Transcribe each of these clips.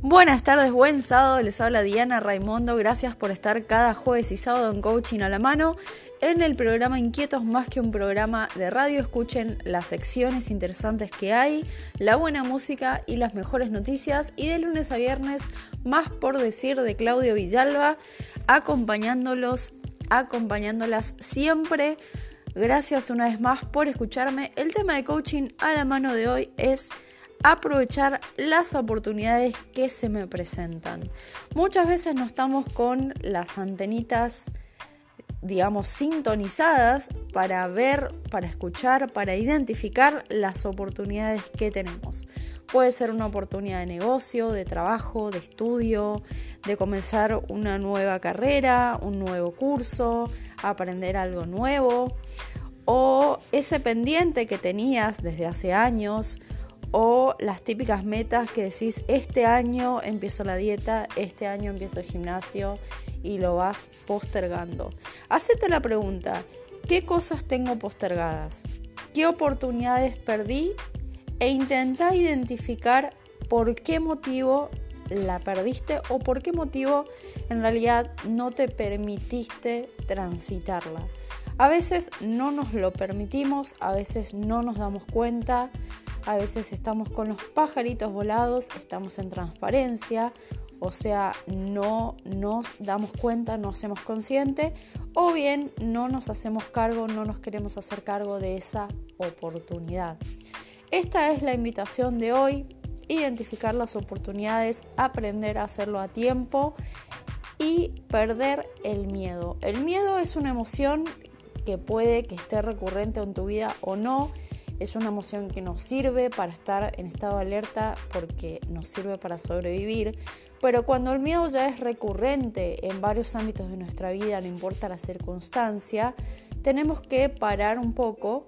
Buenas tardes, buen sábado, les habla Diana Raimondo, gracias por estar cada jueves y sábado en Coaching a la mano. En el programa Inquietos, más que un programa de radio, escuchen las secciones interesantes que hay, la buena música y las mejores noticias. Y de lunes a viernes, más por decir de Claudio Villalba, acompañándolos, acompañándolas siempre. Gracias una vez más por escucharme. El tema de coaching a la mano de hoy es aprovechar las oportunidades que se me presentan. Muchas veces no estamos con las antenitas, digamos, sintonizadas para ver, para escuchar, para identificar las oportunidades que tenemos. Puede ser una oportunidad de negocio, de trabajo, de estudio, de comenzar una nueva carrera, un nuevo curso, aprender algo nuevo o ese pendiente que tenías desde hace años o las típicas metas que decís, este año empiezo la dieta, este año empiezo el gimnasio y lo vas postergando. Hacete la pregunta, ¿qué cosas tengo postergadas? ¿Qué oportunidades perdí? E intenta identificar por qué motivo la perdiste o por qué motivo en realidad no te permitiste transitarla. A veces no nos lo permitimos, a veces no nos damos cuenta, a veces estamos con los pajaritos volados, estamos en transparencia, o sea, no nos damos cuenta, no hacemos consciente, o bien no nos hacemos cargo, no nos queremos hacer cargo de esa oportunidad. Esta es la invitación de hoy, identificar las oportunidades, aprender a hacerlo a tiempo y perder el miedo. El miedo es una emoción que puede que esté recurrente en tu vida o no es una emoción que nos sirve para estar en estado de alerta porque nos sirve para sobrevivir. Pero cuando el miedo ya es recurrente en varios ámbitos de nuestra vida, no importa la circunstancia, tenemos que parar un poco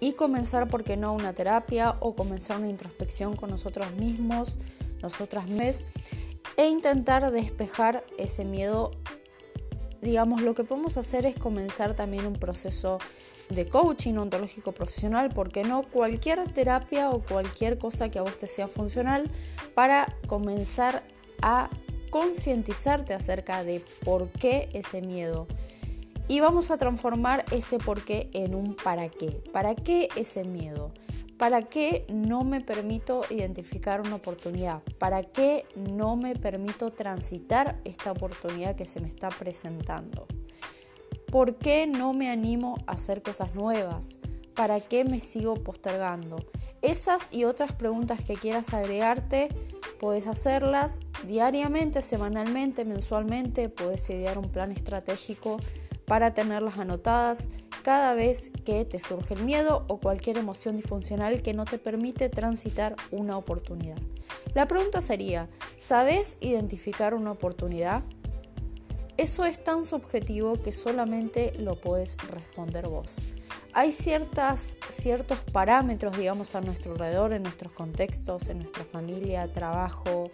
y comenzar, ¿por qué no?, una terapia o comenzar una introspección con nosotros mismos, nosotras mismas, e intentar despejar ese miedo. Digamos, lo que podemos hacer es comenzar también un proceso de coaching ontológico profesional, porque no cualquier terapia o cualquier cosa que a vos te sea funcional para comenzar a concientizarte acerca de por qué ese miedo. Y vamos a transformar ese por qué en un para qué. ¿Para qué ese miedo? ¿Para qué no me permito identificar una oportunidad? ¿Para qué no me permito transitar esta oportunidad que se me está presentando? ¿Por qué no me animo a hacer cosas nuevas? ¿Para qué me sigo postergando? Esas y otras preguntas que quieras agregarte, puedes hacerlas diariamente, semanalmente, mensualmente, puedes idear un plan estratégico para tenerlas anotadas cada vez que te surge el miedo o cualquier emoción disfuncional que no te permite transitar una oportunidad. La pregunta sería, ¿sabes identificar una oportunidad? Eso es tan subjetivo que solamente lo puedes responder vos. Hay ciertas, ciertos parámetros, digamos, a nuestro alrededor, en nuestros contextos, en nuestra familia, trabajo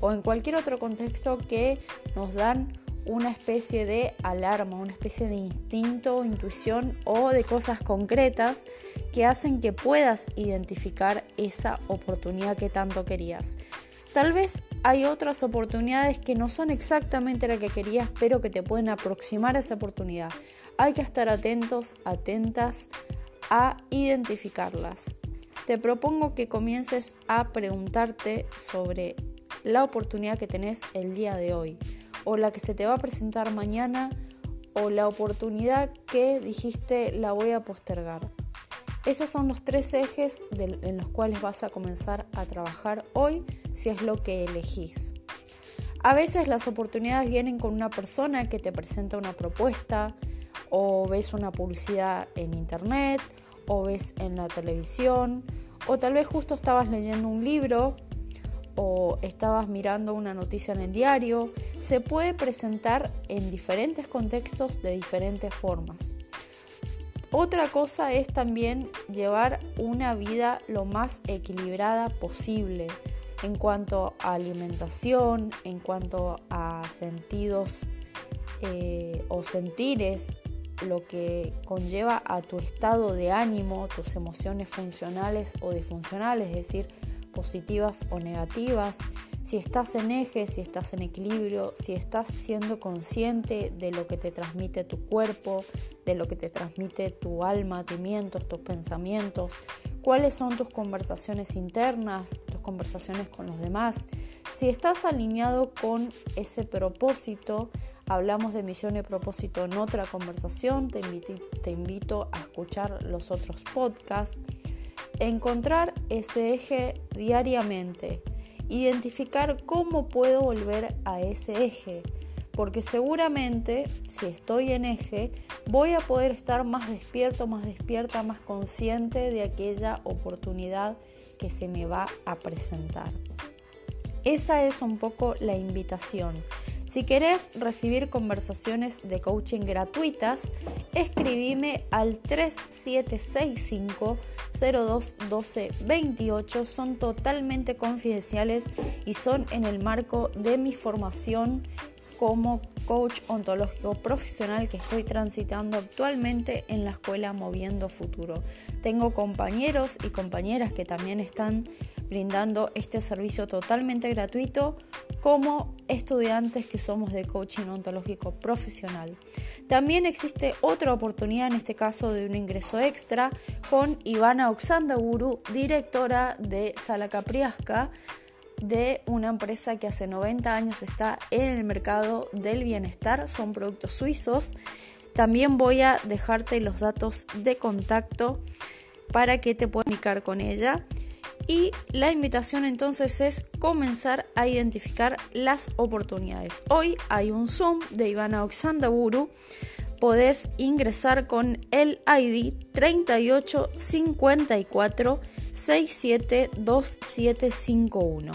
o en cualquier otro contexto que nos dan una especie de alarma, una especie de instinto, intuición o de cosas concretas que hacen que puedas identificar esa oportunidad que tanto querías. Tal vez hay otras oportunidades que no son exactamente la que querías, pero que te pueden aproximar a esa oportunidad. Hay que estar atentos, atentas a identificarlas. Te propongo que comiences a preguntarte sobre la oportunidad que tenés el día de hoy, o la que se te va a presentar mañana, o la oportunidad que dijiste la voy a postergar. Esos son los tres ejes en los cuales vas a comenzar a trabajar hoy si es lo que elegís. A veces las oportunidades vienen con una persona que te presenta una propuesta o ves una publicidad en internet o ves en la televisión o tal vez justo estabas leyendo un libro o estabas mirando una noticia en el diario. Se puede presentar en diferentes contextos de diferentes formas. Otra cosa es también llevar una vida lo más equilibrada posible en cuanto a alimentación, en cuanto a sentidos eh, o sentires, lo que conlleva a tu estado de ánimo, tus emociones funcionales o disfuncionales, es decir, positivas o negativas, si estás en eje, si estás en equilibrio, si estás siendo consciente de lo que te transmite tu cuerpo, de lo que te transmite tu alma, tus tus pensamientos, cuáles son tus conversaciones internas, tus conversaciones con los demás. Si estás alineado con ese propósito, hablamos de misión y propósito en otra conversación, te invito, te invito a escuchar los otros podcasts. Encontrar ese eje diariamente, identificar cómo puedo volver a ese eje, porque seguramente si estoy en eje voy a poder estar más despierto, más despierta, más consciente de aquella oportunidad que se me va a presentar. Esa es un poco la invitación. Si querés recibir conversaciones de coaching gratuitas, escribime al 3765 0212 28. Son totalmente confidenciales y son en el marco de mi formación como coach ontológico profesional que estoy transitando actualmente en la escuela Moviendo Futuro. Tengo compañeros y compañeras que también están brindando este servicio totalmente gratuito como estudiantes que somos de coaching ontológico profesional. También existe otra oportunidad, en este caso de un ingreso extra, con Ivana Oxandaguru, directora de Sala Capriasca de una empresa que hace 90 años está en el mercado del bienestar, son productos suizos. También voy a dejarte los datos de contacto para que te puedas comunicar con ella. Y la invitación entonces es comenzar a identificar las oportunidades. Hoy hay un Zoom de Ivana Oxandaburu. Podés ingresar con el ID 3854 672751.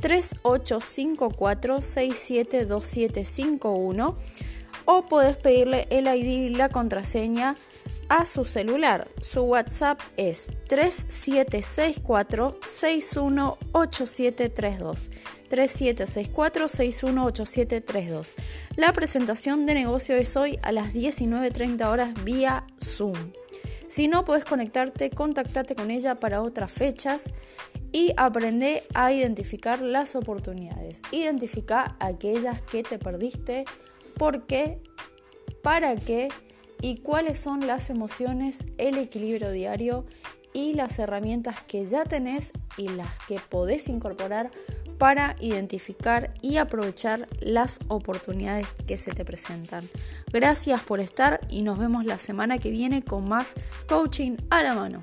3854672751 o puedes pedirle el ID y la contraseña a su celular. Su WhatsApp es 3764-618732. 3764-618732. La presentación de negocio es hoy a las 19.30 horas vía Zoom. Si no puedes conectarte, contactate con ella para otras fechas y aprende a identificar las oportunidades. Identifica aquellas que te perdiste, por qué, para qué y cuáles son las emociones, el equilibrio diario y las herramientas que ya tenés y las que podés incorporar para identificar y aprovechar las oportunidades que se te presentan. Gracias por estar y nos vemos la semana que viene con más coaching a la mano.